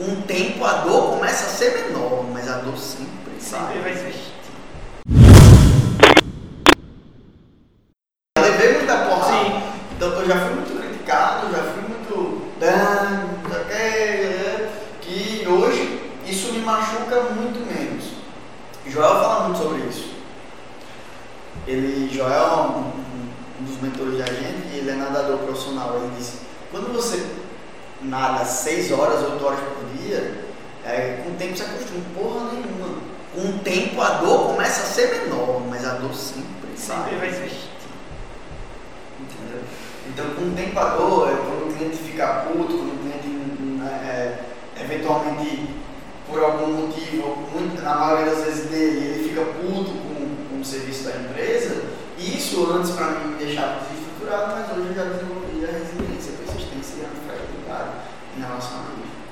Com o tempo a dor começa a ser menor, mas a dor sempre, Sempre vai existir. Eu levei muita porrada. Sim. Então eu já fui muito criticado, já fui muito. "Ah, não sei o quê", Que hoje isso me machuca muito menos. Joel fala muito sobre isso. Ele, Joel é um, um- um dos mentores da gente e ele é nadador profissional. Ele disse, quando você nada 6 horas, 8 horas por dia, é, com o tempo você acostuma porra nenhuma. Com o tempo a dor começa a ser menor, mas a dor sempre, Sempre vai existir. Entendeu? Então, com o tempo a dor, é quando o cliente fica puto, quando o cliente, né, é, eventualmente, por algum motivo, muito, na maioria das vezes dele, ele fica puto com, com o serviço da empresa, e isso antes para mim me deixava desestruturado, mas hoje eu já e a fragilidade em relação a isso.